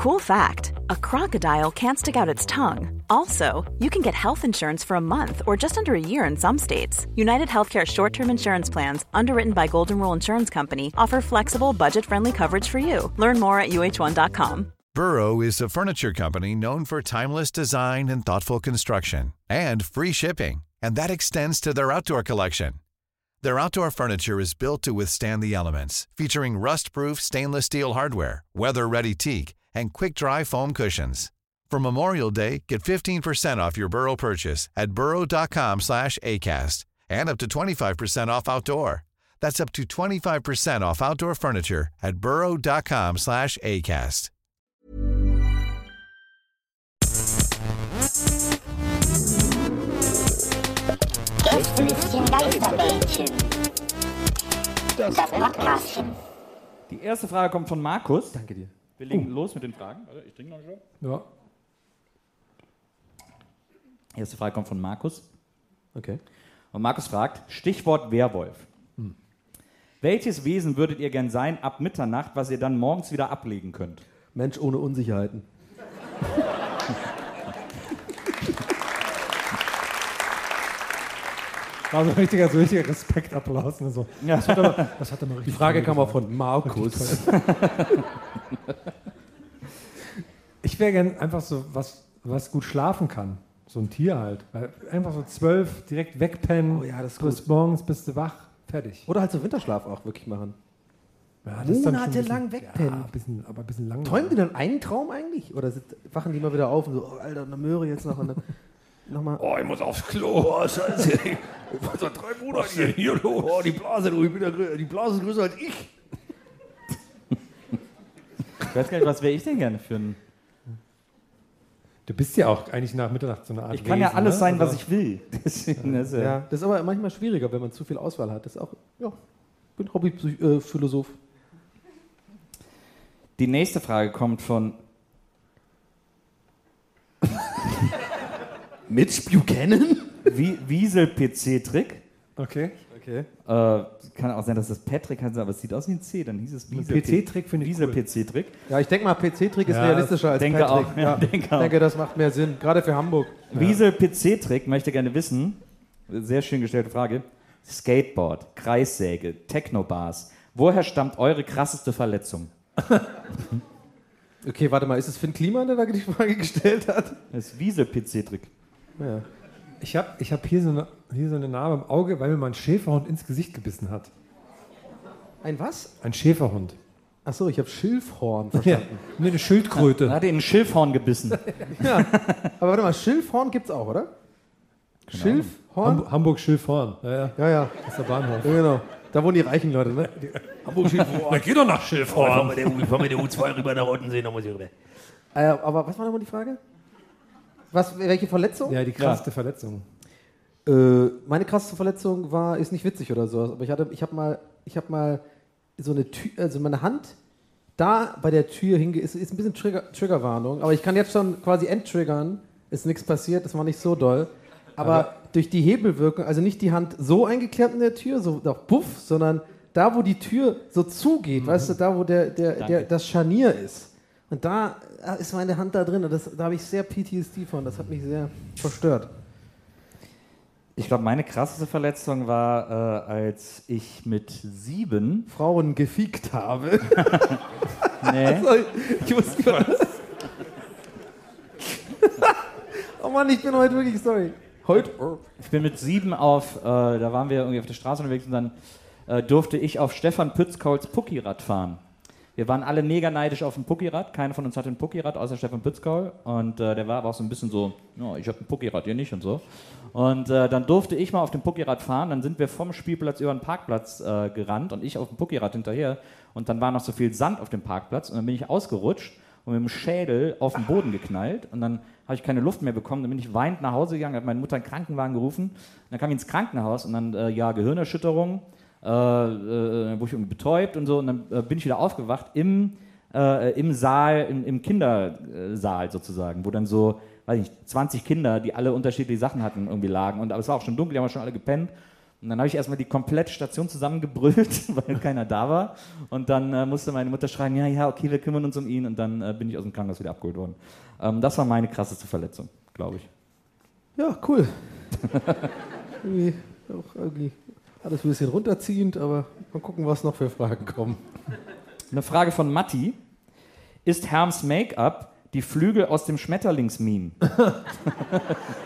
Cool fact a crocodile can't stick out its tongue. Also, you can get health insurance for a month or just under a year in some states. United Healthcare short term insurance plans, underwritten by Golden Rule Insurance Company, offer flexible, budget friendly coverage for you. Learn more at uh1.com. Burrow is a furniture company known for timeless design and thoughtful construction and free shipping, and that extends to their outdoor collection. Their outdoor furniture is built to withstand the elements, featuring rust proof stainless steel hardware, weather ready teak, and quick dry foam cushions. For Memorial Day, get 15% off your Burrow purchase at burrow.com slash ACAST and up to 25% off outdoor. That's up to 25% off outdoor furniture at burrow.com slash ACAST. Gästelistchen Geisterbällchen. Das Podcastchen. Die erste Frage kommt von Markus. Danke dir. Wir legen los mit den Fragen. Warte, ich trinke noch Schluck. Ja. Die erste Frage kommt von Markus. Okay. Und Markus fragt: Stichwort Werwolf. Welches Wesen würdet ihr gern sein ab Mitternacht, was ihr dann morgens wieder ablegen könnt? Mensch ohne Unsicherheiten. War so ein richtiger, so richtiger Respektapplaus. Ne? So. Ja. Das, hat er, das hat er mal Die Frage kam auch von Markus. Ich wäre gern einfach so was, was gut schlafen kann. So ein Tier halt. Weil einfach so zwölf direkt wegpennen. Oh ja, das ist bis morgens bist du wach, fertig. Oder halt so Winterschlaf auch wirklich machen. Ja, das ist dann schon ein Monatelang wegpennen. Ja, bisschen, aber ein bisschen lang. Träumen die dann einen Traum eigentlich? Oder sind, wachen die mal wieder auf und so, oh, Alter, eine Möhre jetzt noch und dann nochmal. Oh, ich muss aufs Klo. Oh, scheiße. War seit drei Monaten hier, hier los. Oh, die Blase, du, ich bin ja, grö- die Blase ist größer als ich. Ich weiß gar nicht, was wäre ich denn gerne für ein. Du bist ja auch eigentlich nach Mitternacht so eine Art Ich kann ja Wesen, alles ne? sein, was Also- ich will. Deswegen äh, Ja, das ist aber manchmal schwieriger, wenn man zu viel Auswahl hat. Das ist auch, ja, ich bin Hobbyphilosoph. Die nächste Frage kommt von. Mitch Buchanan? Wie Wiesel PC-Trick. Okay. Okay. Äh, kann auch sein, dass das Patrick heißt, aber es sieht aus wie ein C. Dann hieß es Wiesel PC-Trick finde ich Wiesel cool. PC-Trick. Ja, ich denke mal, PC-Trick ist Ja, realistischer als denke Patrick. auch, ja, Ja, denke ich auch. denke, das macht mehr Sinn. Gerade für Hamburg. Wiesel PC-Trick möchte gerne wissen, sehr schön gestellte Frage, Skateboard, Kreissäge, Technobars. Woher stammt eure krasseste Verletzung? Okay, warte mal, ist es Finn Kliman, der da die Frage gestellt hat? Das ist Wiesel PC-Trick. Ja. Ich habe ich hab hier, so eine, hier so eine Narbe im Auge, weil mir mal ein Schäferhund ins Gesicht gebissen hat. Ein was? Ein Schäferhund. Achso, ich habe Schilfhorn Ja, verstanden. nee, eine Schildkröte. Da hat er in ein Schilfhorn gebissen. Aber warte mal, Schilfhorn gibt's auch, oder? Schilfhorn? Hamburg, Hamburg Schilfhorn. Ja, ja, Ja, ja. das ist der Bahnhof. ja, genau. Da wohnen die reichen Leute, ne? Na, geh doch nach Ich fahr mit der, U- ich fahr mit der U2 rüber nach Ottensee, da muss ich rüber. Äh, aber was war nochmal die Frage? Was, welche Verletzung? Ja, die krasseste Verletzung. Äh, meine krasseste Verletzung war, ist nicht witzig oder so, aber ich hatte, ich habe mal, ich habe mal so eine Tür, also meine Hand da bei der Tür hinge, ist, ist ein bisschen Trigger, Triggerwarnung, aber ich kann jetzt schon quasi enttriggern, ist nichts passiert, das war nicht so doll, aber, durch die Hebelwirkung, also nicht die Hand so eingeklemmt in der Tür, so doch puff, sondern da, wo die Tür so zugeht, weißt du, da, wo der, der, der, das Scharnier ist. Und da äh, ist meine Hand da drin und das, da habe ich sehr PTSD von, das hat mich sehr verstört. Ich glaube, meine krasseste Verletzung war, äh, als ich mit sieben. Frauen gefiegt habe. Nee, Sorry, ich was. oh Mann, ich bin heute wirklich sorry. Heute? ich bin mit sieben auf, äh, da waren wir irgendwie auf der Straße unterwegs und dann äh, durfte ich auf Stefan Pützkauls Puckirad fahren. Wir waren alle mega neidisch auf ein Puckirad. Keiner von uns hatte ein Puckirad, außer Stefan Pützkaul. Und äh, der war aber auch so ein bisschen so, ja, ich habe ein Puckirad, ihr nicht und so. Und äh, dann durfte ich mal auf dem Puckirad fahren. Dann sind wir vom Spielplatz über den Parkplatz äh, gerannt und ich auf dem Puckirad hinterher. Und dann war noch so viel Sand auf dem Parkplatz und dann bin ich ausgerutscht und mit dem Schädel auf den Boden geknallt. Und dann habe ich keine Luft mehr bekommen. Dann bin ich weinend nach Hause gegangen, habe meine Mutter einen Krankenwagen gerufen. Und dann kam ich ins Krankenhaus und dann, äh, ja, Gehirnerschütterung äh, äh, wurde ich irgendwie betäubt und so. Und dann äh, bin ich wieder aufgewacht im, äh, im Saal, im, im Kindersaal sozusagen, wo dann so, weiß ich nicht, 20 Kinder, die alle unterschiedliche Sachen hatten, irgendwie lagen. Und, aber es war auch schon dunkel, die haben schon alle gepennt. Und dann habe ich erstmal die komplette Station zusammengebrüllt, weil keiner da war. Und dann äh, musste meine Mutter schreien, ja, ja, okay, wir kümmern uns um ihn. Und dann äh, bin ich aus dem Krankenhaus wieder abgeholt worden. Ähm, das war meine krasseste Verletzung, glaube ich. Ja, cool. irgendwie auch irgendwie alles ein bisschen runterziehend, aber mal gucken, was noch für Fragen kommen. Eine Frage von Matti. Ist Herms Make-up die Flügel aus dem Schmetterlingsmeme?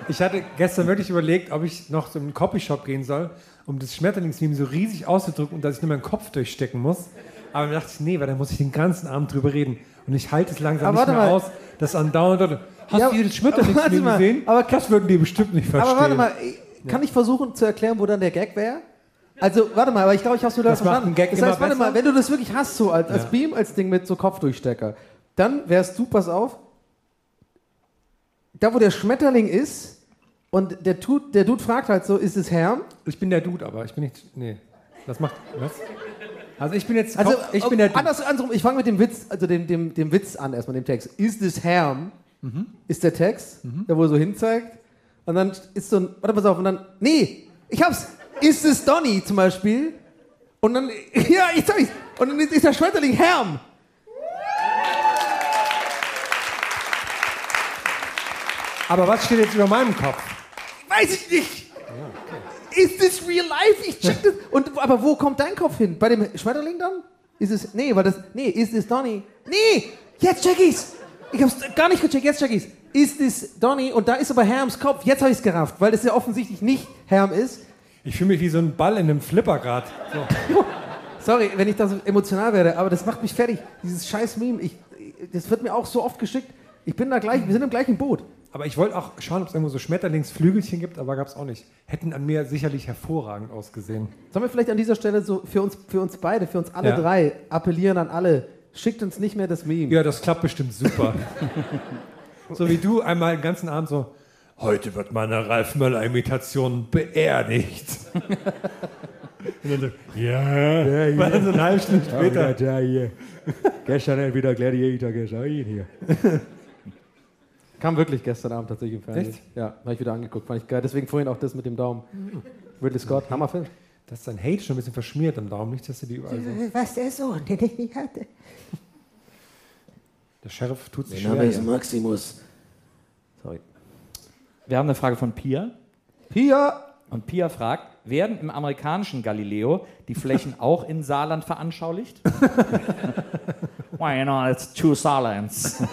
Ich hatte gestern wirklich überlegt, ob ich noch einen Copyshop gehen soll, um das Schmetterlingsmeme so riesig auszudrücken und dass ich nur meinen Kopf durchstecken muss. Aber dann dachte ich, nee, weil dann muss ich den ganzen Abend drüber reden. Und ich halte es langsam Aber nicht warte mehr mal. aus, dass andauernd hast Ja, du das aber Schmetterlingsmeme gesehen? aber- das würden die bestimmt nicht verstehen. Aber warte mal, kann ich versuchen zu erklären, wo dann der Gag wäre? Also, warte mal, aber ich glaube, ich habe es nur Das verstanden. das heißt, warte besser? mal, wenn du das wirklich hast, so als, als Ja. Beam, als Ding mit so Kopfdurchstecker, dann wärst du, pass auf, da wo der Schmetterling ist und der, tut, der Dude fragt halt so, ist es Herm? Ich bin der Dude, aber ich bin nicht. Nee. Das macht. Was? Also ich bin jetzt. Also, Kopf, ich bin der Dude. anders, andersrum, ich fange mit dem Witz, also dem, dem, dem Witz an, erstmal dem Text. Ist es Herm? Mhm. Ist der Text, der wo er so hinzeigt. Und dann ist so ein, warte, pass auf, und dann, nee, ich hab's. Ist es Donny zum Beispiel? Und dann, ja, ich ich's. Und dann ist, der Schmetterling Herm. Aber was steht jetzt über meinem Kopf? Weiß ich nicht. Ist das real life? Ich check das. Und, aber wo kommt dein Kopf hin? Bei dem Schmetterling dann? Ist es, nee, weil das, nee, ist es Donny? Nee, jetzt check ich's. Ich hab's gar nicht gecheckt, jetzt check ich's. Ist es Donny? Und da ist aber Herms Kopf. Jetzt habe ich's gerafft, weil das ja offensichtlich nicht Herm ist. Ich fühle mich wie so ein Ball in einem Flipper gerade. Sorry, wenn ich da so emotional werde, aber das macht mich fertig. Dieses scheiß Meme, ich, das wird mir auch so oft geschickt. Ich bin da gleich, wir sind im gleichen Boot. Aber ich wollte auch schauen, ob es irgendwo so Schmetterlingsflügelchen gibt, aber gab es auch nicht. Hätten an mir sicherlich hervorragend ausgesehen. Sollen wir vielleicht an dieser Stelle so für uns, für uns beide, für uns alle Ja. drei appellieren an alle, schickt uns nicht mehr das Meme. Ja, das klappt bestimmt super. so wie du einmal den ganzen Abend so, heute wird meine Ralf Möller-Imitation beerdigt. Und dann so, ja, ja, Weil dann so eine halbe Stunde später. der hier. Gestern wieder Gladiator gesehen hier. Kam wirklich gestern Abend tatsächlich im Fernsehen. Echt? Ja, habe ich wieder angeguckt. Fand ich geil. Deswegen vorhin auch das mit dem Daumen. Ridley Scott, Hammerfilm. Das ist dein Hate schon ein bisschen verschmiert am Daumen, nicht, dass du die überall so. Was der Sohn, den ich nicht hatte. Der Sheriff tut sich Mein schwer. Name ist. Maximus. Wir haben eine Frage von Pia. Pia! Und Pia fragt, werden im amerikanischen Galileo die Flächen auch in Saarland veranschaulicht? Why, you know, it's two Saarlands.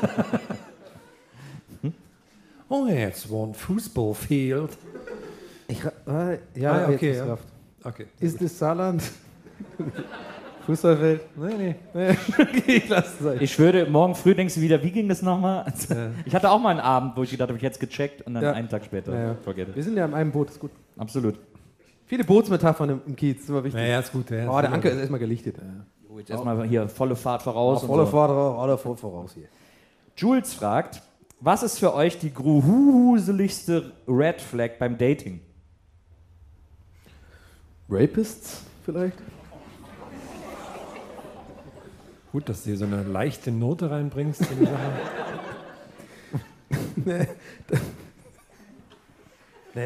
Oh, jetzt one Fußballfield. Ich, ra- äh, ja, Ah, okay, ist ja. Okay. Ist es Saarland? Fußballfeld? Nee, nee. ich lasse es sein. Ich schwöre, morgen früh denkst du wieder, wie ging das nochmal? Also, Ich hatte auch mal einen Abend, wo ich gedacht habe, ich hätte es gecheckt und dann Ja. einen Tag später. Ja, ja. Forget it. Wir sind ja in einem Boot, ist gut. Absolut. Viele Bootsmetaphern im, im Kiez, ist immer wichtig. Naja, ist gut. Ja, Oh, der Anker ist erstmal gelichtet. Jetzt erstmal hier volle Fahrt voraus. und Voller so. Voller Vor- voraus hier. Jules fragt, was ist für euch die gruseligste Red Flag beim Dating? Rapists vielleicht? Gut, dass du hier so eine leichte Note reinbringst in die Sache.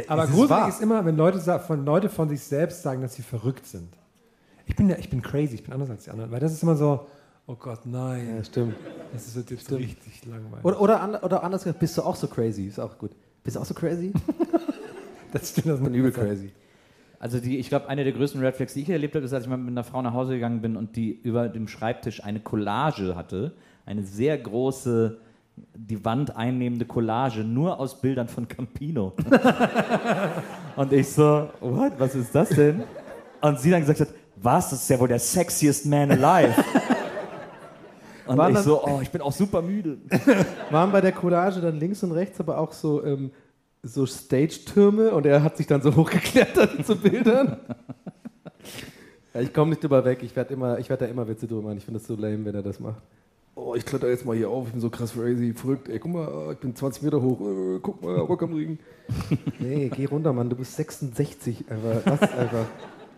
Aber es ist gruselig wahr. ist immer, wenn Leute, von, Leute von sich selbst sagen, dass sie verrückt sind. Ich bin, ja, ich bin crazy, ich bin anders als die anderen. Weil das ist immer so, oh Gott, nein, Ja, stimmt. das ist jetzt richtig langweilig. Oder, oder, an, oder anders gesagt, bist du auch so crazy? Ist auch gut. Bist du auch so crazy? das stimmt, das Ich bin übel crazy. Also die, ich glaube, eine der größten Red Flags, die ich erlebt habe, ist, als ich mal mit einer Frau nach Hause gegangen bin und die über dem Schreibtisch eine Collage hatte, eine sehr große, die Wand einnehmende Collage, nur aus Bildern von Campino. und ich so, what, was ist das denn? Und sie dann gesagt hat, was, das ist ja wohl der sexiest man alive. Und Waren ich dann- so, oh, ich bin auch super müde. Waren bei der Collage dann links und rechts aber auch so, ähm, so Stage-Türme und er hat sich dann so hochgeklettert zu Bildern? ja, ich komme nicht drüber weg. Ich werde werd da immer Witze drüber machen. Ich finde das so lame, wenn er das macht. Oh, ich kletter jetzt mal hier auf. Ich bin so krass crazy, verrückt. Ey, guck mal, ich bin 20 Meter hoch. Äh, guck mal, Rock am Ring. nee, geh runter, Mann. Du bist 66. Einfach, das ist einfach.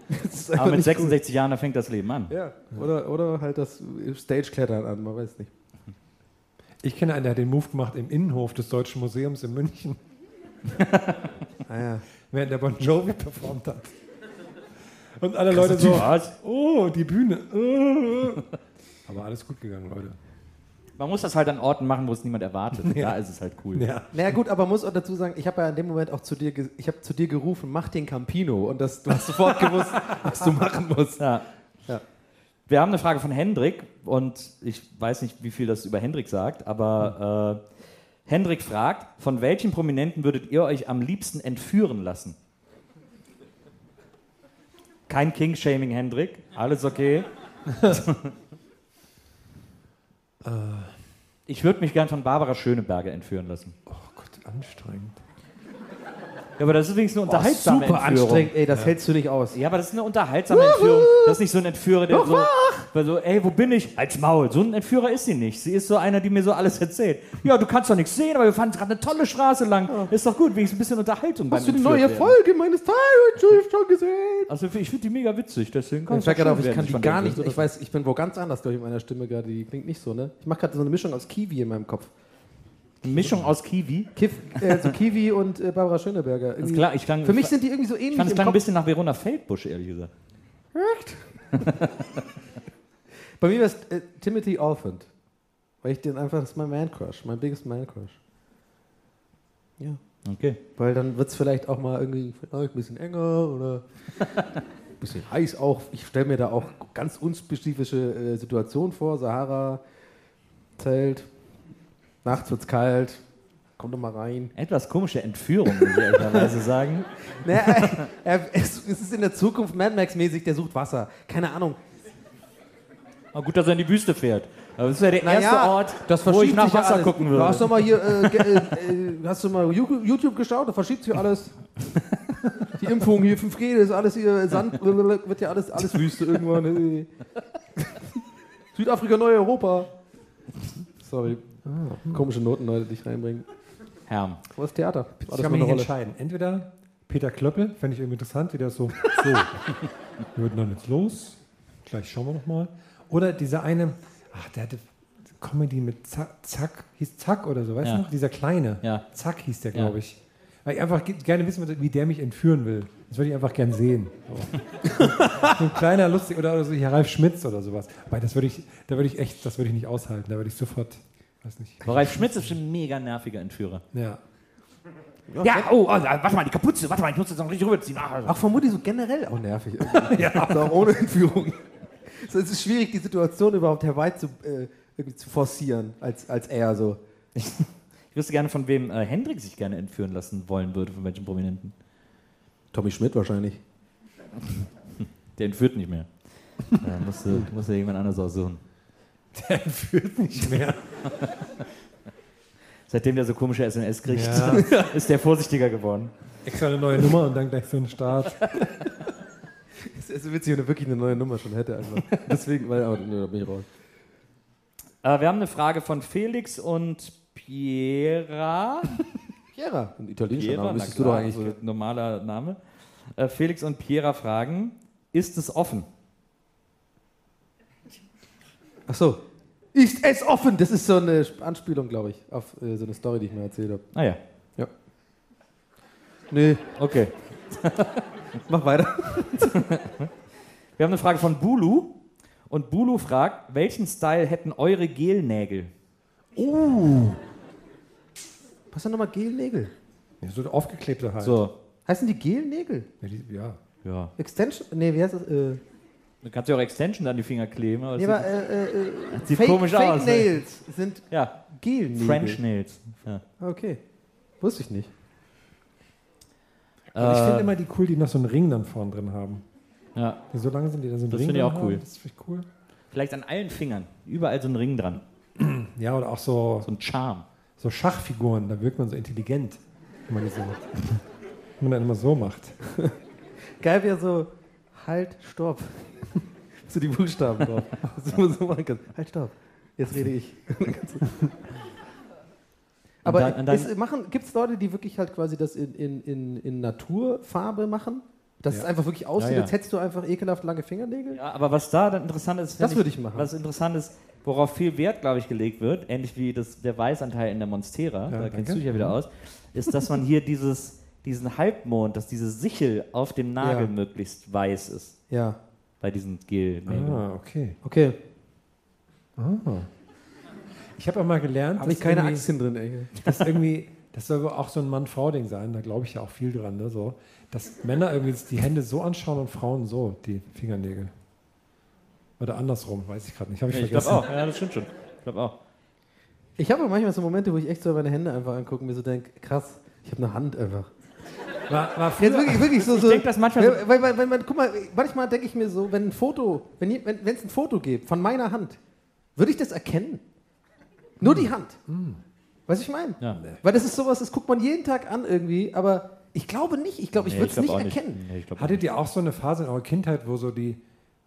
Das ist einfach Aber mit nicht 66 Jahren, da fängt das Leben an. Ja, oder, oder halt das Stage-Klettern an, man weiß nicht. Ich kenne einen, der hat den Move gemacht im Innenhof des Deutschen Museums in München, Ah ja. während der Bon Jovi performt hat. Und alle Leute so, Was? oh, die Bühne. Aber alles gut gegangen, Leute. Man muss das halt an Orten machen, wo es niemand erwartet. Da ist es halt cool. Ja. Naja gut, aber muss auch dazu sagen, ich habe ja in dem Moment auch zu dir, ich habe zu dir gerufen, mach den Campino und das, du hast sofort gewusst, was du machen musst. Ja. Ja. Wir haben eine Frage von Hendrik und ich weiß nicht, wie viel das über Hendrik sagt, aber äh, Hendrik fragt, von welchen Prominenten würdet ihr euch am liebsten entführen lassen? Kein King-Shaming, Hendrik. Alles okay. ich würde mich gern von Barbara Schöneberger entführen lassen. Oh Gott, anstrengend. Ja, aber das ist wenigstens eine unterhaltsame Super Entführung. anstrengend, ey, das hältst du nicht aus. Ja, aber das ist eine unterhaltsame Entführung. Das ist nicht so ein Entführer, der so, weil so, ey, wo bin ich? Als Maul. So ein Entführer ist sie nicht. Sie ist so einer, die mir so alles erzählt. Ja, du kannst doch nichts sehen, aber wir fahren gerade eine tolle Straße lang. Ist doch gut, wenigstens ein bisschen Unterhaltung Hast du die neue werden. Folge meines Tyrant schon gesehen? Also ich finde die mega witzig, deswegen Ich, kannst sag gerade auf, ich kann die gar nicht, so- ich weiß, ich bin wo ganz anders, glaube ich, in meiner Stimme gerade, die klingt nicht so, ne? Ich mache gerade so eine Mischung aus Kiwi in meinem Kopf. Eine Mischung aus Kiwi. Kiff, äh, so Kiwi und äh, Barbara Schöneberger. Das Irgendwie- klar, ich klang, Für mich sind die irgendwie so ähnlich ich fand es klang ein bisschen nach Verona Feldbusch, ehrlich gesagt. Bei mir wäre es äh, Timothy Olyphant. Weil ich den einfach, das ist mein Man-Crush, mein biggest Man-Crush. Ja. Okay. Weil dann wird es vielleicht auch mal irgendwie ein bisschen enger oder ein bisschen heiß auch. Ich stelle mir da auch ganz unspezifische äh, Situationen vor. Sahara, Zelt, nachts wird's kalt, komm doch mal rein. Etwas komische Entführung, muss ich ehrlicherweise sagen. Naja, er, er, es, es ist in der Zukunft Mad Max-mäßig, der sucht Wasser. Keine Ahnung. Aber gut, dass er in die Wüste fährt. Aber das ist ja der Naja, erste Ort, das wo ich nach ja Wasser alles. gucken Du hast würde. doch mal hier, äh, äh, äh, hast du mal YouTube geschaut? Da verschiebt sich alles. Die Impfung hier, 5G, das ist alles hier Sand, wird ja alles, alles Wüste irgendwann. äh. Südafrika, neu Europa. Sorry. Komische Noten, Leute, die ich reinbringen. Herr. Was ist Theater? War Ich das kann mich eine nicht Rolle? entscheiden. Entweder Peter Klöppel, fände ich irgendwie interessant, wie der so, so, wir würden dann jetzt los, gleich schauen wir nochmal. Oder dieser eine, ach, der hatte Comedy mit Zack, Zack hieß Zack oder so, weißt Ja. du noch? Dieser kleine, Ja. Zack hieß der, Ja. glaube ich. Weil ich einfach ge- gerne wissen würde, wie der mich entführen will. Das würde ich einfach gern sehen. So, so ein kleiner, lustig, oder, oder so hier Ralf Schmitz oder sowas. Weil das würde ich, da würde ich echt, das würde ich nicht aushalten. Da würde ich sofort, weiß nicht. Aber Ralf Schmitz ist ein mega nerviger Entführer. Ja. Ja, oh, oh, warte mal, die Kapuze, warte mal, ich muss das noch richtig rüberziehen. Ah, Ach, von Mutti so generell auch nervig. ja. Auch ohne Entführung. So, es ist schwierig, die Situation überhaupt herbei zu, äh, irgendwie zu forcieren, als, als er so. Ich wüsste gerne, von wem äh, Hendrik sich gerne entführen lassen wollen würde, von welchen Prominenten. Tommy Schmidt wahrscheinlich. Der entführt nicht mehr. Da musst du, musst du jemand anderes aussuchen. Der entführt nicht mehr. Seitdem der so komische SMS kriegt, Ja. ist der vorsichtiger geworden. Extra eine neue Nummer und dann gleich so ein Start. Es ist so witzig, wenn er wirklich eine neue Nummer schon hätte. Einfach. Deswegen, weil, aber ne, bin ich raus. Äh, wir haben eine Frage von Felix und Piera. Piera, ein italienischer Piera, Name, na müsstest du doch eigentlich. also normaler Name. Äh, Felix und Piera fragen, ist es offen? Ach so. Ist es offen? Das ist so eine Anspielung, glaube ich, auf äh, so eine Story, die ich mir erzählt habe. Ah ja, Ja. Nee, okay. mach weiter. Wir haben eine Frage von Bulu. Und Bulu fragt, welchen Style hätten eure Gelnägel? Was sind nochmal Gelnägel? Ja, so aufgeklebte halt. So, Heißen die Gelnägel? Ja, die, ja. ja. Extension? Nee, wie heißt das? Äh, Du kannst ja auch Extension an die Finger kleben. Aber das nee, aber sieht, äh, äh, äh, sieht Fake, komisch Fake aus. ne? Nails sind Ja, Gelnägel. French Nails. Ja. Okay. Wusste ich nicht. Aber ich Äh, finde immer die cool, die noch so einen Ring dann vorne drin haben. ja. Die so lange sind, die da so einen Das Ring finde ich drin auch haben. cool. Das finde ich cool. Vielleicht an allen Fingern. Überall so ein Ring dran. Ja, oder auch so, So ein Charme. so Schachfiguren, da wirkt man so intelligent, wenn man die so macht. Wenn man dann immer so macht. Geil wäre so, halt, stopp. so die Buchstaben drauf. Dass du so machen kannst. Halt, stopp. Jetzt rede ich. Aber dann- dann- gibt es Leute, die wirklich halt quasi das in, in, in, in Naturfarbe machen? Dass Ja. es einfach wirklich aussieht, Ja, ja. als hättest du einfach ekelhaft lange Fingernägel? Ja, aber was da dann interessant ist, Das würde ich machen. Was interessant ist, worauf viel Wert, glaube ich, gelegt wird, ähnlich wie das, der Weißanteil in der Monstera, da kennst danke. du dich ja wieder aus, ist, dass man hier dieses, diesen Halbmond, dass diese Sichel auf dem Nagel Ja. möglichst weiß ist. Ja. bei diesen gel -Nägeln. Ah, okay. Okay. Ich habe auch mal gelernt, Habe ich dass keine irgendwie- Aktien drin, ey. Das irgendwie, das soll wohl auch so ein Mann-Frau-Ding sein, da glaube ich ja auch viel dran, ne? so, dass Männer irgendwie die Hände so anschauen und Frauen so, die Fingernägel. Oder andersrum, weiß ich gerade nicht, habe ich Ich glaube auch, ja, das stimmt schon. Ich glaube auch. Ich habe manchmal so Momente, wo ich echt so meine Hände einfach angucke und mir so denke, krass, ich habe eine Hand einfach. War, war früher, Jetzt wirklich, wirklich so. Ich so denk das manchmal so- Weil, weil, weil, weil, man- guck mal, manchmal denke ich mir so, wenn ein Foto, wenn es wenn, ein Foto gibt von meiner Hand, würde ich das erkennen? Nur die Hand. Weißt du, ich meine? Ja. Weil das ist sowas, das guckt man jeden Tag an irgendwie, aber ich glaube nicht. Ich glaube, ich Nee, würde es nicht erkennen. Nee, ich glaub auch hattet ihr auch so eine Phase in eurer Kindheit, wo so die,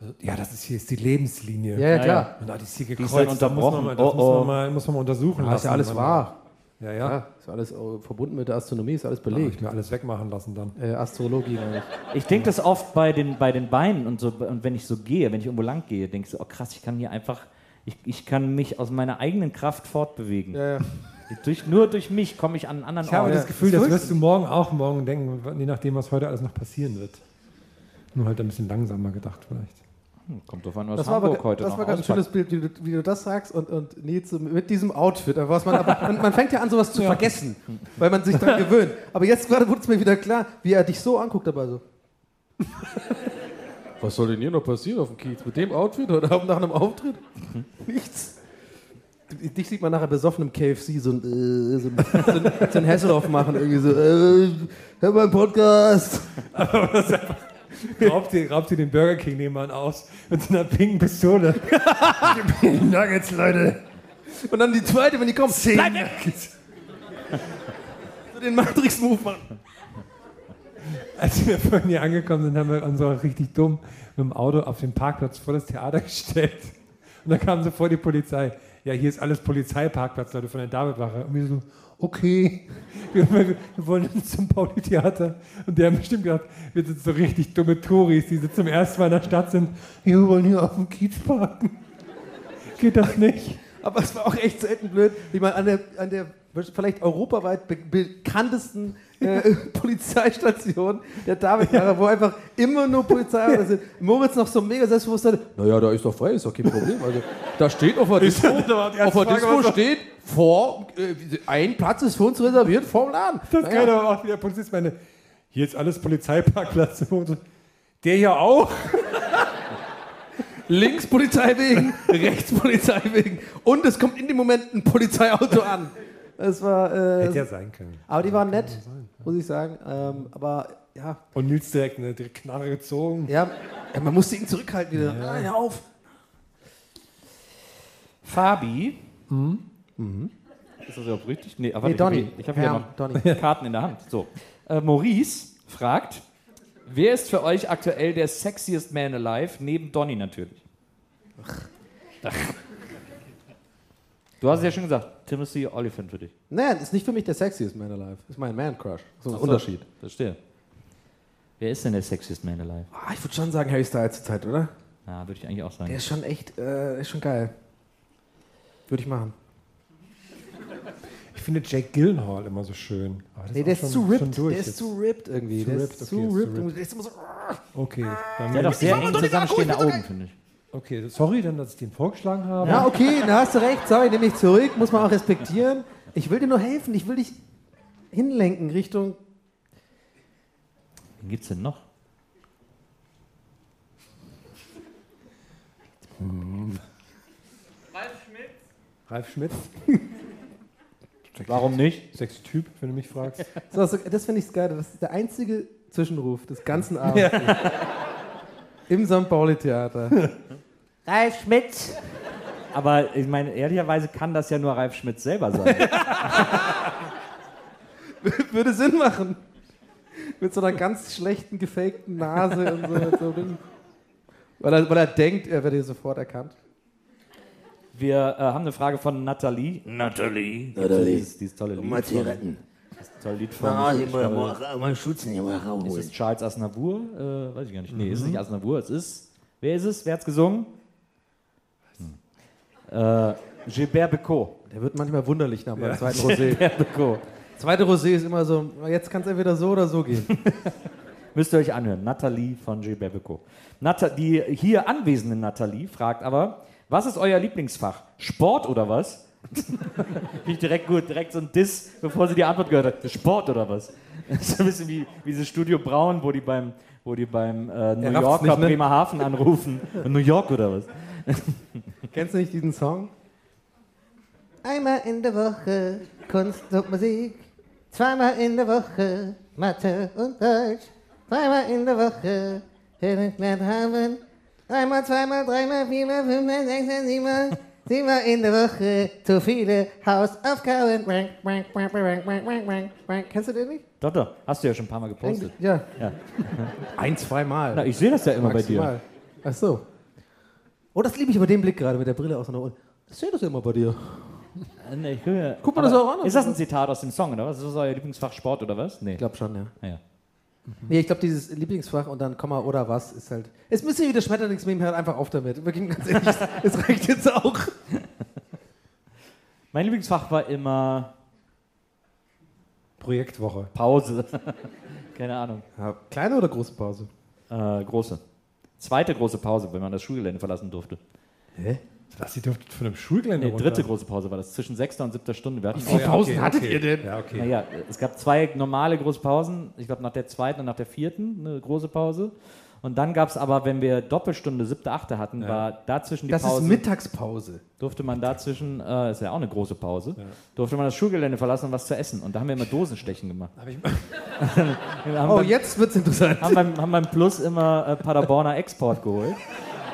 also, ja, das ist hier ist die Lebenslinie. Ja, ja, Ja, klar. Und da die ist hier ist gekreuzt, dann da muss man unterbrochen. mal, das Oh, muss, oh. man mal, muss man mal untersuchen Ja, lassen. ist ja alles wahr. Ja, ja. Ja, ist alles verbunden mit der Astronomie, ist alles habe belegt. ich mir alles wegmachen lassen dann. Äh, Astrologie, meine ich. Ich denke das oft bei den, bei den Beinen und so, und wenn ich so gehe, wenn ich irgendwo lang gehe, denke ich so, oh krass, ich kann hier einfach, ich, ich kann mich aus meiner eigenen Kraft fortbewegen. Ja, ja. Durch, nur durch mich komme ich an einen anderen Ich habe Ort. das Gefühl, das das wirst du morgen auch morgen denken, je nachdem, was heute alles noch passieren wird. Nur halt ein bisschen langsamer gedacht vielleicht. Hm, Kommt drauf an, was Das war, Hamburg aber, heute das noch war gerade ein schönes Bild, wie du, wie du das sagst und, und Nils mit diesem Outfit. Aber Was man, aber, man, man fängt ja an, sowas zu vergessen, weil man sich daran gewöhnt. Aber jetzt gerade wurde es mir wieder klar, wie er dich so anguckt dabei so. Was soll denn hier noch passieren auf dem Kiez? Mit dem Outfit oder nach einem Auftritt? Nichts. Dich sieht man nachher besoffen im KFC so ein, äh, so ein, so ein, so ein Hasselhoff machen. Irgendwie so, äh, hör mal einen Podcast. Raubt ihr, raubt ihr den Burger King nebenan aus mit so einer pinken Pistole. Nuggets, Leute. Und dann die zweite, wenn die kommen, Zehn bleib weg! Nuggets. So den Matrix-Move machen. Als wir vorhin hier angekommen sind, haben wir uns auch richtig dumm mit dem Auto auf den Parkplatz vor das Theater gestellt. Und dann kam sofort die Polizei. Ja, hier ist alles Polizeiparkplatz, Leute, von der Davidwache. Und wir so, okay, wir, wollen zum Pauli-Theater. Und die haben bestimmt gedacht, wir sind so richtig dumme Touris, die zum ersten Mal in der Stadt sind. Wir wollen hier auf dem Kiez parken. Geht das nicht? Aber es war auch echt selten blöd, wie man an der, an der vielleicht europaweit be bekanntesten äh, Polizeistation der Davidwache, wo einfach immer nur Polizei sind. Moritz noch so mega selbstbewusst hatte, naja, da ist doch frei, ist doch kein Problem. Also, da steht auf der Disco, auf der Disco was- steht, vor, äh, ein Platz ist für uns reserviert vorm Laden. Das Naja. kann aber auch wieder Polizist meine, hier ist alles Polizeiparkplatz. Der hier auch? Links Polizei wegen, rechts Polizei wegen. Und es kommt in dem Moment ein Polizeiauto an. Das war. Äh, Hätte ja sein können. aber die waren nett, muss ich sagen. Ähm, aber ja, Und Nils direkt eine direkt Knarre gezogen. ja, ja, man musste ihn zurückhalten wieder. Nein, hör auf. Fabi. Ist das überhaupt richtig? Nee, aber Nee, Donny. ich habe hier Herr noch Donny. Karten in der Hand. So. Äh, Maurice fragt, wer ist für euch aktuell der sexiest man alive? Neben Donny natürlich. Ach. Du hast es ja schon gesagt, Timothy Oliphant für dich. Nein, ist nicht für mich der sexiest Man alive. Ist mein Man-Crush. So ein Ach so, Unterschied. Verstehe. Wer ist denn der sexiest man alive? Ah, ich würde schon sagen Harry Styles zur Zeit, oder? Ja, würde ich eigentlich auch Der sagen. ist schon echt, äh, ist schon geil. Würde ich machen. Ich finde Jake Gyllenhaal immer so schön. Aber Nee, der ist schon- zu ripped. durch Der ist jetzt. zu ripped irgendwie. Zu der ripped, ist okay, zu ripped. Der ist immer so. Okay, dann Der hat auch sehr eng zusammenstehende Augen, finde ich. Okay, sorry dann, dass ich den vorgeschlagen habe. Ja, okay, da hast du recht. Sorry, nehme ich zurück. Muss man auch respektieren. Ich will dir nur helfen. Ich will dich hinlenken Richtung. Wen gibt's denn noch? Ralf Schmitz, Warum nicht? sexy Typ, wenn du mich fragst. So, so, das finde ich geil. Das ist der einzige Zwischenruf des ganzen Abends. Im St. Pauli-Theater. Ralf Schmitz. Aber ich meine, ehrlicherweise kann das ja nur Ralf Schmitz selber sein. Würde Sinn machen. Mit so einer ganz schlechten, gefakten Nase und so. So Ding. weil, er, weil er denkt, er werde hier sofort erkannt. Wir äh, haben eine Frage von Nathalie. Nathalie. Nathalie. Dieses, dieses tolle Lied. Mal Zigaretten. das tolle Lied von. Ah, ich ich mal, glaube, mal, mal schützen, hier mal ist rausholen. es Charles Aznavour? Äh, weiß ich gar nicht. Nee, ist es Mhm. nicht Aznavour. Es ist. Wer ist es? Wer hat's gesungen? Äh, Gilbert Becot. Der wird manchmal wunderlich nach meinem zweiten Rosé. Gilbert Becot. Zweite Rosé ist immer so, jetzt kann es entweder so oder so gehen. Müsst ihr euch anhören. Nathalie von Gilberto. Nata die hier anwesende Nathalie fragt aber, was ist euer Lieblingsfach? Sport oder was? Finde ich direkt gut, direkt so ein Diss, bevor sie die Antwort gehört hat. Sport oder was? Das ist ein bisschen wie, wie dieses Studio Braun, wo die beim, wo die beim äh, New Yorker nicht, ne? Bremerhaven anrufen. New York oder was? Kennst du nicht diesen Song? Einmal in der Woche Kunst und Musik, zweimal in der Woche Mathe und Deutsch, dreimal in der Woche Hilfswert haben, einmal, zweimal, dreimal, viermal, fünfmal, sechsmal, siebenmal, siebenmal in der Woche zu viele Hausaufgaben. Rank, rank, rank, rank, rank, rank, rank, rank. Kennst du den nicht? Doch, doch. Hast du ja schon ein paar Mal gepostet. Ja. Ja. Ein, zweimal. Na, ich sehe das ja immer bei dir. Maximal. Ach so. Oh, das liebe ich aber den Blick gerade mit der Brille aus der Ohren. Das sehe das ja immer bei dir. Äh, nee, ich will- Guck mal das auch an. Ist das ein Zitat aus dem Song, oder was? Ist das euer Lieblingsfach Sport oder was? Nee. Ich glaube schon, ja. Ah, ja. Nee, ich glaube, dieses Lieblingsfach und dann Komma oder was ist halt. Es müsste wieder Schmetterlingsmeme hört einfach auf damit. Wirklich ganz ehrlich, es reicht jetzt auch. Mein Lieblingsfach war immer Projektwoche. Pause. Keine Ahnung. Ja, kleine oder große Pause? Äh, große. Zweite große Pause, wenn man das Schulgelände verlassen durfte. Hä? Was, ihr dürftet von einem Schulgelände Nee, runter? dritte große Pause war das, zwischen sechster und siebter Stunde. Wir hatten Oh, ja, Pausen okay, hattet okay. ihr denn? Ja, okay. Naja, es gab zwei normale große Pausen. Ich glaube, nach der zweiten und nach der vierten eine große Pause. Und dann gab es aber, wenn wir Doppelstunde, siebte, achte hatten, war dazwischen die Das Pause. ist Mittagspause. durfte man dazwischen, äh, ist ja auch eine große Pause, durfte man das Schulgelände verlassen und was zu essen. Und da haben wir immer Dosenstechen gemacht. Oh, beim, jetzt wird's interessant. haben, beim, haben beim Plus immer äh, Paderborner Export geholt.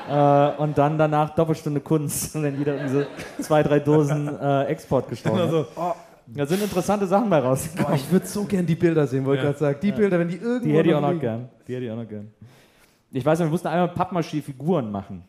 Äh, und dann danach Doppelstunde Kunst. Und dann jeder so zwei, drei Dosen äh, Export gestochen. hat. also, Da sind interessante Sachen bei rausgekommen. Oh, ich würde so gern die Bilder sehen, wollte ich gerade sagen. Die Bilder, wenn die irgendwo. Die hätte ich auch noch liegen. gern. Die hätte ich auch noch gern. Ich weiß nicht, wir mussten einmal Pappmaché-Figuren machen.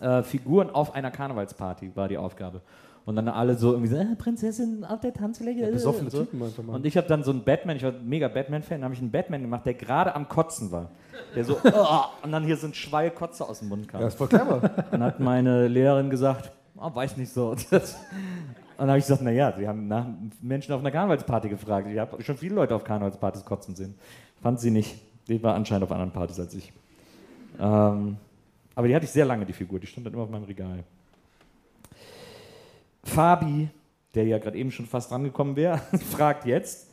Äh, Figuren auf einer Karnevalsparty war die Aufgabe. Und dann alle so irgendwie so, äh, Prinzessin auf der Tanzfläche. äh, besoffene und so. Typen einfach mal. Und ich habe dann so einen Batman, ich war mega Batman-Fan, da habe ich einen Batman gemacht, der gerade am Kotzen war. Der so, oh, und dann hier so ein Schwall Kotze aus dem Mund kam. Ja, ist voll clever. Dann hat meine Lehrerin gesagt, oh, weiß nicht so. Und das- und dann habe ich gesagt, naja, sie haben nach Menschen auf einer Karnevalsparty gefragt. Ich habe schon viele Leute auf Karnevalspartys kotzen sehen. Fand sie nicht. Die war anscheinend auf anderen Partys als ich. Ähm, aber die hatte ich sehr lange, die Figur. Die stand dann immer auf meinem Regal. Fabi, der ja gerade eben schon fast rangekommen wäre, fragt jetzt,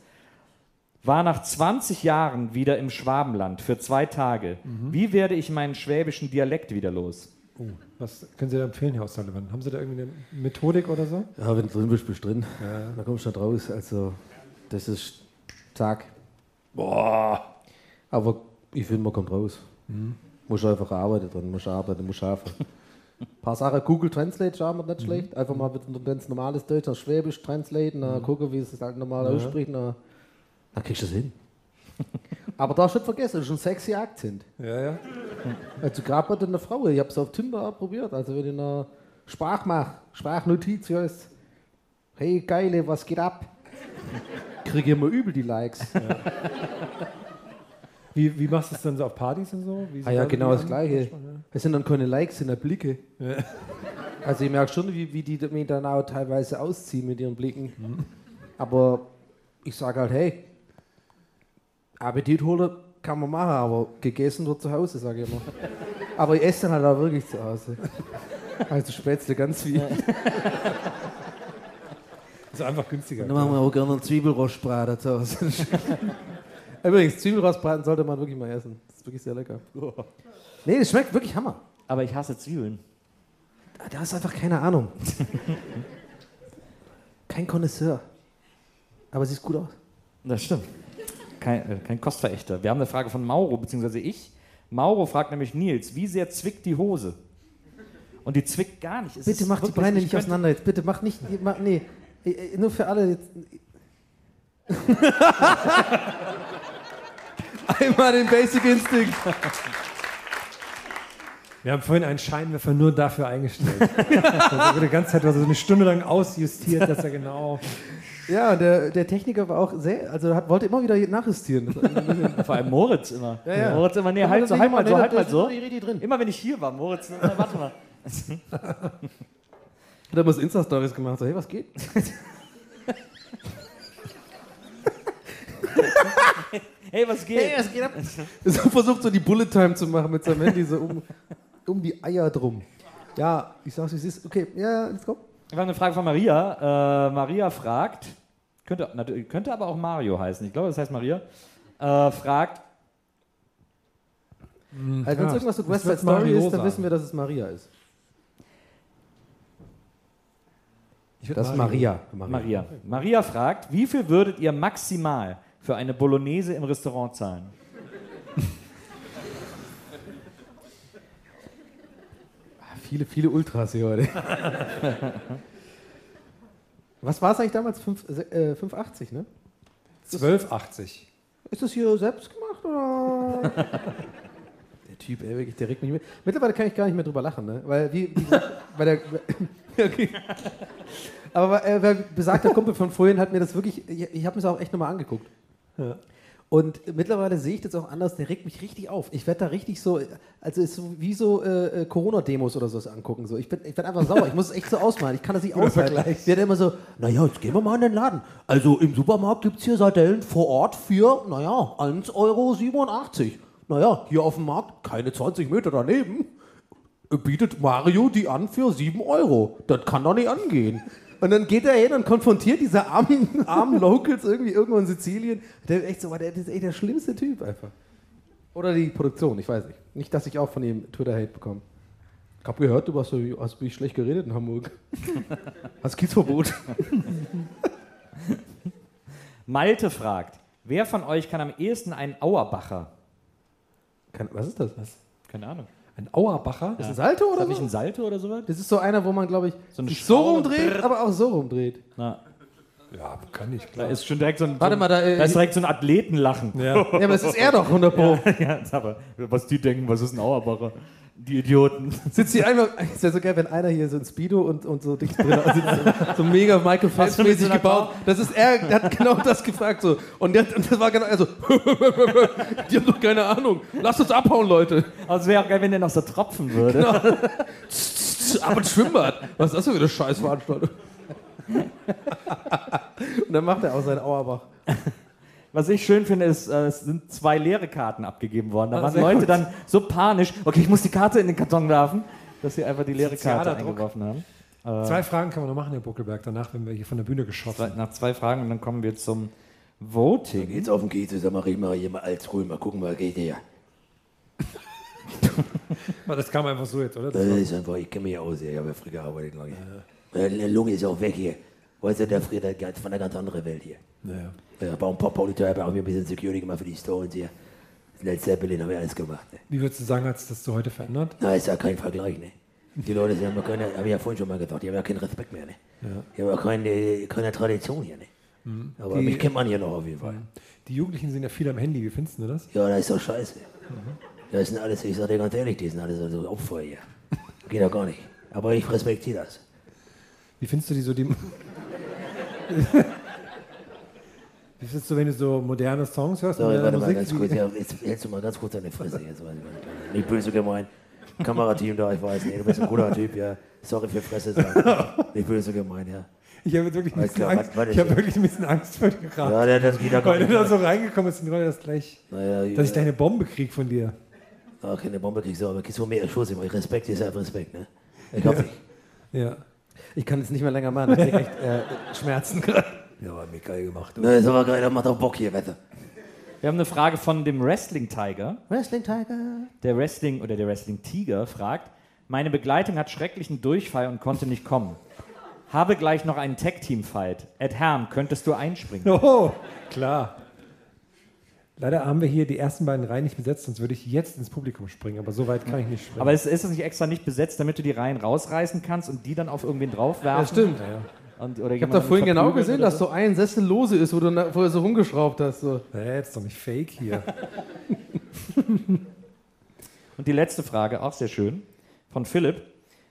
war nach 20 Jahren wieder im Schwabenland für zwei Tage. Wie werde ich meinen schwäbischen Dialekt wieder los? oh, was können Sie da empfehlen, Herr O'Sullivan? Haben Sie da irgendwie eine Methodik oder so? Ja, wenn du drin bist, bist du drin. Dann kommst du nicht raus. Also, das ist Tag. Boah. Aber ich finde, man kommt raus. Muss einfach arbeiten drin, muss arbeiten, muss schaffen. Ein paar Sachen, Google Translate schauen wir nicht schlecht. Einfach mal ganz normales Deutsch auf Schwäbisch translaten, dann gucken, wie es halt normal ausspricht, dann, dann kriegst du es hin. Aber darfst nicht vergessen, das ist ein sexy Akzent. Ja, ja. Also gerade bei einer Frau, ich habe es auf Tinder auch probiert. Also wenn ich eine Sprach mache, Sprachnotiz heißt, hey Geile, was geht ab? Kriege ich immer übel die Likes. Wie, wie machst du es dann so auf Partys und so? Ah ja, da genau das Gleiche. Es sind dann keine Likes, sind dann Blicke. Also ich merke schon, wie, wie die mich dann auch teilweise ausziehen mit ihren Blicken. Aber ich sage halt, hey, Appetit holen kann man machen, aber gegessen wird zu Hause, sage ich immer. aber ich esse dann halt auch wirklich zu Hause. Also Spätzle ganz viel. Das ist einfach günstiger. Dann machen wir auch gerne einen Zwiebelrostbraten zu Hause. Übrigens, Zwiebelrostbraten sollte man wirklich mal essen. Das ist wirklich sehr lecker. Nee, das schmeckt wirklich Hammer. Aber ich hasse Zwiebeln. Da ist einfach keine Ahnung. Kein Connoisseur. Aber sieht gut aus. Das stimmt. Kein, äh, kein Kostverächter. Wir haben eine Frage von Mauro, beziehungsweise ich. Mauro fragt nämlich Nils, wie sehr zwickt die Hose? Und die zwickt gar nicht. Es Bitte ist mach die Beine ich nicht auseinander jetzt. Bitte mach nicht. Mach, nee. Äh, äh, Nur für alle jetzt. Einmal den Basic Instinct. Wir haben vorhin einen Scheinwerfer nur dafür eingestellt. also die ganze Zeit war so eine Stunde lang ausjustiert, dass er genau. Ja, der, der Techniker war auch sehr, also hat, wollte immer wieder nachjustieren. Vor allem Moritz immer. Ja, ja. Moritz immer, nee, halt so, halt mal so, halt mal so. immer wenn ich hier war, Moritz, äh, warte mal. Hat er mal Insta-Stories gemacht, so, hey, was geht? Hey, was geht? Hey, was geht ab? So versucht so die Bullet Time zu machen mit seinem Handy so um, um die Eier drum. Ja, ich sag's, wie es ist. Okay, ja, let's go. Wir haben eine Frage von Maria. Äh, Maria fragt, könnte, natürlich- könnte aber auch Mario heißen. Ich glaube, das heißt Maria. Äh, fragt, Also, wenn es ja, irgendwas mit West Side Story Mario ist, dann sagen. wissen wir, dass es Maria ist. Das ist. Maria. Maria. Maria fragt, wie viel würdet ihr maximal für eine Bolognese im Restaurant zahlen? Viele, viele Ultras hier heute. Was war es eigentlich damals? Fünf- äh, 5,80, ne? 12,80. Ist das hier selbst gemacht oder? der Typ, ey, wirklich, der regt mich mit. Mittlerweile kann ich gar nicht mehr drüber lachen, ne? Weil, wie, bei der. okay. Aber äh, besagter Kumpel von vorhin hat mir das wirklich. Ich, ich habe mir das auch echt nochmal angeguckt. Und mittlerweile sehe ich das auch anders, der regt mich richtig auf. Ich werde da richtig so, also ist so wie so äh, äh, Corona-Demos oder sowas angucken. So. Ich bin ich werd einfach sauer, ich muss es echt so ausmalen, ich kann das nicht aushalten. Ich werde immer so, naja, jetzt gehen wir mal in den Laden. Also im Supermarkt gibt es hier Sardellen vor Ort für, naja, 1,87 Euro. Naja, hier auf dem Markt, keine 20 Meter daneben, bietet Mario die an für 7 Euro. Das kann doch nicht angehen. Und dann geht er hin und konfrontiert diese armen, armen Locals irgendwie irgendwo in Sizilien. Der ist echt so, der ist echt der schlimmste Typ einfach. Oder die Produktion, ich weiß nicht. Nicht, dass ich auch von ihm Twitter-Hate bekomme. Ich habe gehört, du hast, hast mich schlecht geredet in Hamburg. Hast Kiezverbot. Malte fragt, wer von euch kann am ehesten einen Auerbacher? Kann, was ist das? Keine Ahnung. Ein Auerbacher? Ist das Salto Ist oder das nicht so? ein Salto oder sowas? Das ist so einer, wo man, glaube ich, So sich so rumdreht, aber auch so rumdreht. Na, Ja, kann ich, da klar. ist schon direkt so ein, Warte mal, da, äh, da ist direkt so ein Athletenlachen. Ja. Ja, aber das ist er doch, 100 Pro. Ja, aber was die denken, was ist ein Auerbacher? Die Idioten. Sitzt hier einmal, es wäre so geil, wenn einer hier so ein Speedo und, und so Dingsbrille aussieht, so, so mega Michael Phelps du mit mäßig so einer gebaut. Das ist er, der hat genau das gefragt so. Und, der, und das war genau, also, die haben doch keine Ahnung. Lasst uns abhauen, Leute. Aber es wäre auch geil, wenn der noch so tropfen würde. Genau. Aber ein Schwimmbad. Was ist das für eine Scheißveranstaltung? und dann macht er auch seinen Auerbach. Was ich schön finde, ist, äh, es sind zwei leere Karten abgegeben worden. Da Ah, waren sehr Leute gut. dann so panisch, okay, ich muss die Karte in den Karton werfen, dass sie einfach die leere Sozialer Karte Druck. eingeworfen haben. Zwei Fragen kann man noch machen, Herr Buckelberg, danach, wenn wir hier von der Bühne geschossen Zwei, nach zwei Fragen und dann kommen wir zum Voting. Geht's auf den Kiez, dann mach ich mal hier mal als Ruhe, mal gucken, was geht hier. Das kam einfach so jetzt, oder? Das Das ist einfach, ich kenne mich ja aus, ich habe ja früher gearbeitet, glaube ich. Meine Lunge ist auch weg hier. Weißt du, der Fried hat ganz- von einer ganz anderen Welt hier. naja. Ja, bei ein paar Polizei habe ich auch ein bisschen Security gemacht für die Stones hier. Led Zeppelin habe ich alles gemacht. Ne? Wie würdest du sagen, hat sich das so heute verändert? Na, ist ja kein Vergleich, ne? Die Leute die haben ja keine, habe ich ja vorhin schon mal gesagt, die haben ja keinen Respekt mehr, ne? Die haben ja keine, keine Tradition hier, ne? Aber Die- mich kennt man hier noch auf jeden Fall. Die Jugendlichen sind ja viel am Handy, wie findest du das? Ja, das ist doch scheiße. Das sind alles, ich sag dir ganz ehrlich, die sind alles so Opfer hier. Geht doch gar nicht. Aber ich respektiere das. Wie findest du die so, die... Wie findest du, wenn du so moderne Songs hörst? So, moderne warte mal Musik, ganz wie- kurz. Ja, jetzt hältst du mal ganz kurz deine Fresse. Jetzt, ich nicht. nicht böse gemeint. Kamerateam da, ich weiß nicht. Du bist ein guter Typ, ja. Sorry für Fresse sagen. Nicht böse gemeint, ja. Ich habe wirklich ein bisschen klar, Angst. was- was Ich wirklich ein bisschen Angst vor dir gerade. Ja, der, das geht Weil du nicht. da so reingekommen bist und Leute das gleich... Naja, Dass ich gleich eine Bombe krieg von dir. ja, keine Bombe kriegst du, aber kriegst du mehr Schuss. Respekt ist einfach Respekt, ne? Ich hab dich. Ja. Ich kann es nicht mehr länger machen, ich krieg echt äh, Schmerzen gerade. Ja, war mir geil gemacht. Ne, ist aber geil, das macht auch Bock hier, Wetter. Wir haben eine Frage von dem Wrestling Tiger. Wrestling Tiger. Der Wrestling oder der Wrestling Tiger fragt: Meine Begleitung hat schrecklichen Durchfall und konnte nicht kommen. Habe gleich noch einen Tag Team Fight. Ed Herm, könntest du einspringen? Oh, klar. Leider haben wir hier die ersten beiden Reihen nicht besetzt, sonst würde ich jetzt ins Publikum springen, aber so weit kann ich nicht springen. Aber ist, ist das nicht extra nicht besetzt, damit du die Reihen rausreißen kannst und die dann auf irgendwen draufwerfen? Das stimmt. Und, oder Ich habe da vorhin genau gesehen, dass so ein Sessel lose ist, wo du na- vorher so rumgeschraubt hast. So. Jetzt ist doch nicht fake hier. Und die letzte Frage, auch sehr schön, von Philipp.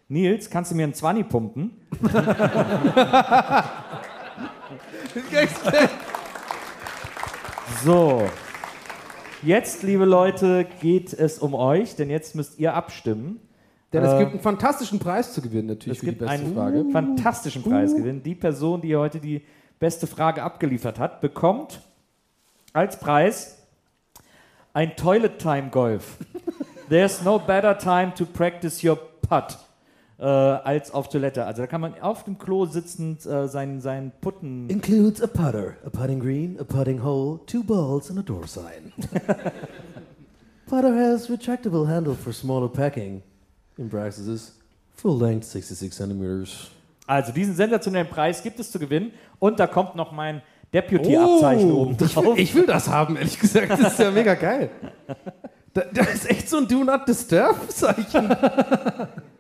Nils, kannst du mir einen 20 pumpen? So. Jetzt, liebe Leute, geht es um euch, denn jetzt müsst ihr abstimmen. Denn es Äh, gibt einen fantastischen Preis zu gewinnen, natürlich, Es für die gibt beste einen Frage. fantastischen Preis gewinnen. Die Person, die heute die beste Frage abgeliefert hat, bekommt als Preis ein Toilet Time Golf. There's no better time to practice your putt. Äh, als auf Toilette. Also da kann man auf dem Klo sitzend äh, seinen, seinen Putten. Includes a putter, a putting green, a putting hole, two balls and a door sign. putter has retractable handle for smaller packing. In practices, full length 66 centimeters. Also diesen sensationellen Preis gibt es zu gewinnen. Und da kommt noch mein Deputy-Abzeichen oben ich, will, drauf. ich will das haben, ehrlich gesagt. Das ist ja mega geil. Da, da ist echt so ein Do Not Disturb-Zeichen.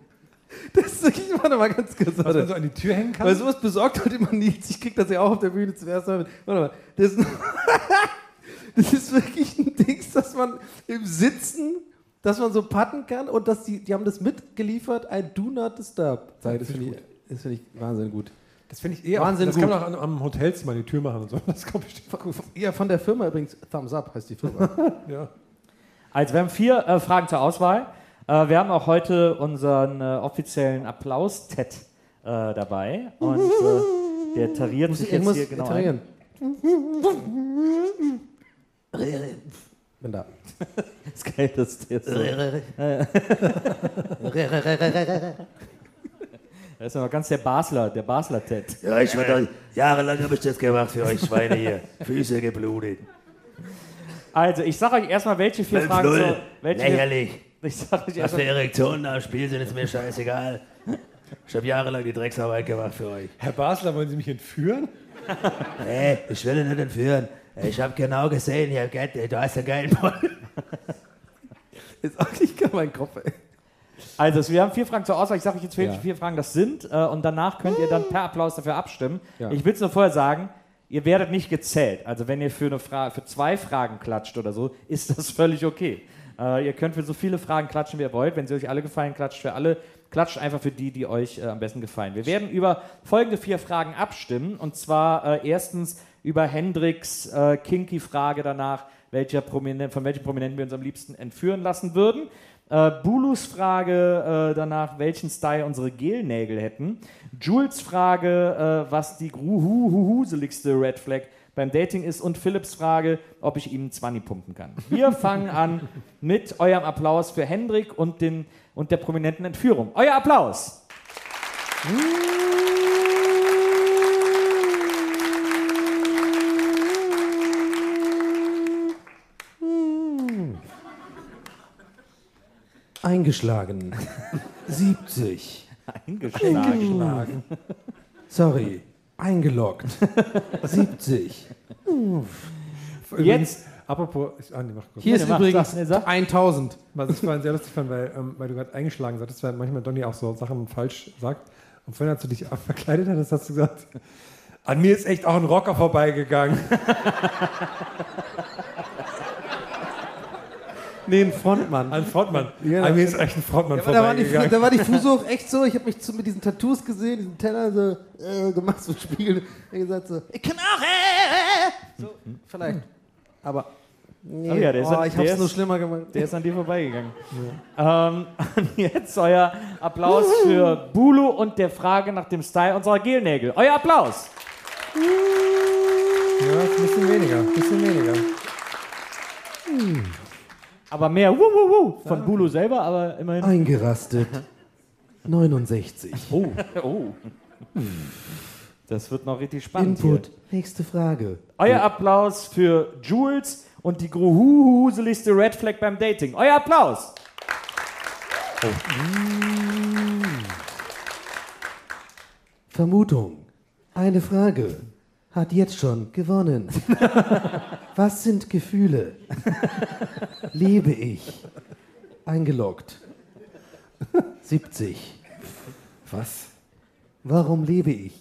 Das ist wirklich, warte mal ganz kurz. Was man so an die Tür hängen kann. Weil sowas besorgt halt immer Nils. Ich krieg das ja auch auf der Bühne zuerst mal mit. Warte mal. Das ist, das ist wirklich ein Dings, dass man im Sitzen, dass man so patten kann und dass die, die haben das mitgeliefert, ein Do Not Disturb. Zeichen. Das finde ich, das find ich wahnsinnig gut. das finde ich eher. Wahnsinn das kann gut. man auch am Hotelzimmer die Tür machen und so. Das kommt bestimmt gut. Ja, von der Firma übrigens, Thumbs Up heißt die Firma. Ja. Also wir haben vier äh, Fragen zur Auswahl. Äh, wir haben auch heute unseren äh, offiziellen Applaus-Ted äh, dabei. Und äh, der tariert sich ich jetzt muss hier genau ein. iterieren. Bin da. Das ist geil, dass der so, das ist aber ganz der Basler, der Basler Ted. Ja, ich war da, jahrelang habe ich das gemacht für euch Schweine hier. Füße geblutet. Also, ich sage euch erstmal, welche vier Fragen zur, 5-0. welche, Lächerlich. Ich sage euch Was für erstmal, Erektionen da am Spiel sind, ist mir scheißegal. Ich habe jahrelang die Drecksarbeit gemacht für euch. Herr Basler, wollen Sie mich entführen? Nee, ich will ihn nicht entführen. Ich habe genau gesehen, hier, Geld, du hast einen geilen Ball. Ist auch nicht gar mein Kopf, ey. also, wir haben vier Fragen zur Auswahl. Ich sage euch jetzt, welche Ja. vier Fragen das sind. Äh, und danach könnt ihr dann per Applaus dafür abstimmen. Ja. Ich will es nur vorher sagen, ihr werdet nicht gezählt. Also, wenn ihr für, eine Fra für zwei Fragen klatscht oder so, ist das völlig okay. Äh, ihr könnt für so viele Fragen klatschen, wie ihr wollt. Wenn sie euch alle gefallen, klatscht für alle. Klatscht einfach für die, die euch äh, am besten gefallen. Wir werden über folgende vier Fragen abstimmen. Und zwar äh, erstens über Hendricks äh, Kinky-Frage danach, welcher Prominent, von welchem Prominenten wir uns am liebsten entführen lassen würden. Äh, Bulus Frage äh, danach, welchen Style unsere Gelnägel hätten. Jules Frage, was die gruhuhuhuseligste Red Flag beim Dating ist. Und Philips Frage, ob ich ihm 20 pumpen kann. Wir fangen an mit eurem Applaus für Hendrik und, den, und der prominenten Entführung. Euer Applaus! Eingeschlagen. 70. Eingeschlagen. Sorry. Eingeloggt. 70. Jetzt, Apropos, ich, ah, nee, mach kurz. Hier ist übrigens sag, nee, sag. 1000. Was ich vorhin sehr lustig fand, weil, ähm, weil du gerade eingeschlagen sagtest, weil manchmal Donny auch so Sachen falsch sagt. Und vorhin, als du dich verkleidet hattest, hast du gesagt, an mir ist echt auch ein Rocker vorbeigegangen. Nee, ein Frontmann. Ein Frontmann. Ja. an mir ist echt ein Frontmann Ja, aber da, war die, da war die Fuso auch echt so, ich habe mich zu, mit diesen Tattoos gesehen, diesen Teller so äh, gemacht, so Spiegel. Ich gesagt so, ich kann auch, äh, so, vielleicht. Aber, nee, Oh ja, der ist- oh, ich hab's ist- nur schlimmer gemacht. der ist an dir vorbeigegangen. Ähm, und jetzt euer Applaus für Bulu und der Frage nach dem Style unserer Gelnägel. Euer Applaus! Ja, ein bisschen weniger, ein bisschen weniger. Aber mehr Wuh, Wuh, Wuh von Bulu selber, aber immerhin. Eingerastet. 69. Oh, oh. Das wird noch richtig spannend. Input. Hier. Nächste Frage. Euer Applaus für Jules und die gruhuhuseligste Red Flag beim Dating. Euer Applaus! Vermutung. Eine Frage. Hat jetzt schon gewonnen. Was sind Gefühle? Lebe ich? Eingeloggt. 70. Was? Warum lebe ich?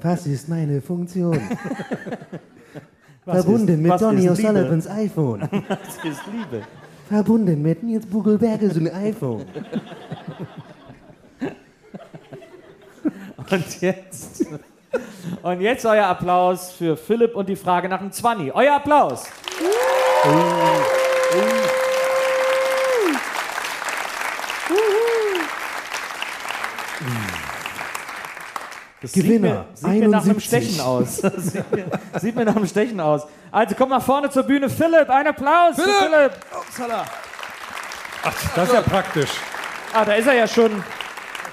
Was ist meine Funktion? Was Verbunden ist- mit was Donny? O'Sullivans iPhone. Das ist Liebe. Verbunden mit Nils Bugelberges iPhone. Und jetzt. Und jetzt euer Applaus für Philipp und die Frage nach dem Zwanni. Euer Applaus! Das Gewinner, Sieht mir, sieht mir nach einem 71. Stechen aus. Sieht, mir, sieht mir nach einem Stechen aus. Also komm nach vorne zur Bühne. Philipp, ein Applaus für Philipp. Upsala. Das ist ja praktisch. Ah, da ist er ja schon.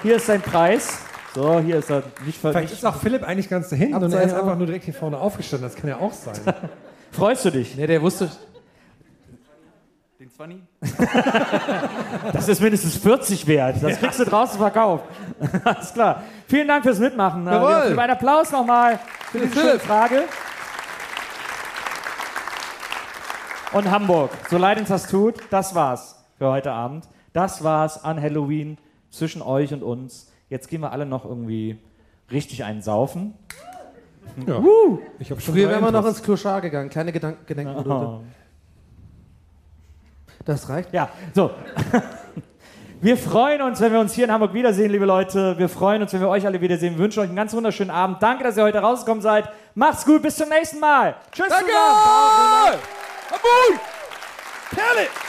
Hier ist sein Preis. So, hier ist er. Nicht, ver Vielleicht ist auch Philipp eigentlich ganz da hinten und er ist einfach nur direkt hier vorne aufgestanden. Das kann ja auch sein. Freust du dich? Nee, der wusste. Den 20? das ist mindestens 40 wert. Das kriegst du draußen verkauft. Alles klar. Vielen Dank fürs Mitmachen. Äh, Jawohl. Einen Applaus nochmal für diese schöne Philipp. Frage. Und Hamburg, so leid uns das tut, das war's für heute Abend. Das war's an Halloween zwischen euch und uns. Jetzt gehen wir alle noch irgendwie richtig einen saufen. Ja. Ich habe schon Früher wären wir noch ins Kloschar gegangen. Kleine Gedanken, Gedenkminute. Das reicht. Ja, so. Wir freuen uns, wenn wir uns hier in Hamburg wiedersehen, liebe Leute. Wir freuen uns, wenn wir euch alle wiedersehen. Wir wünschen euch einen ganz wunderschönen Abend. Danke, dass ihr heute rausgekommen seid. Macht's gut, bis zum nächsten Mal. Tschüss Danke! zusammen. Abui! Perle!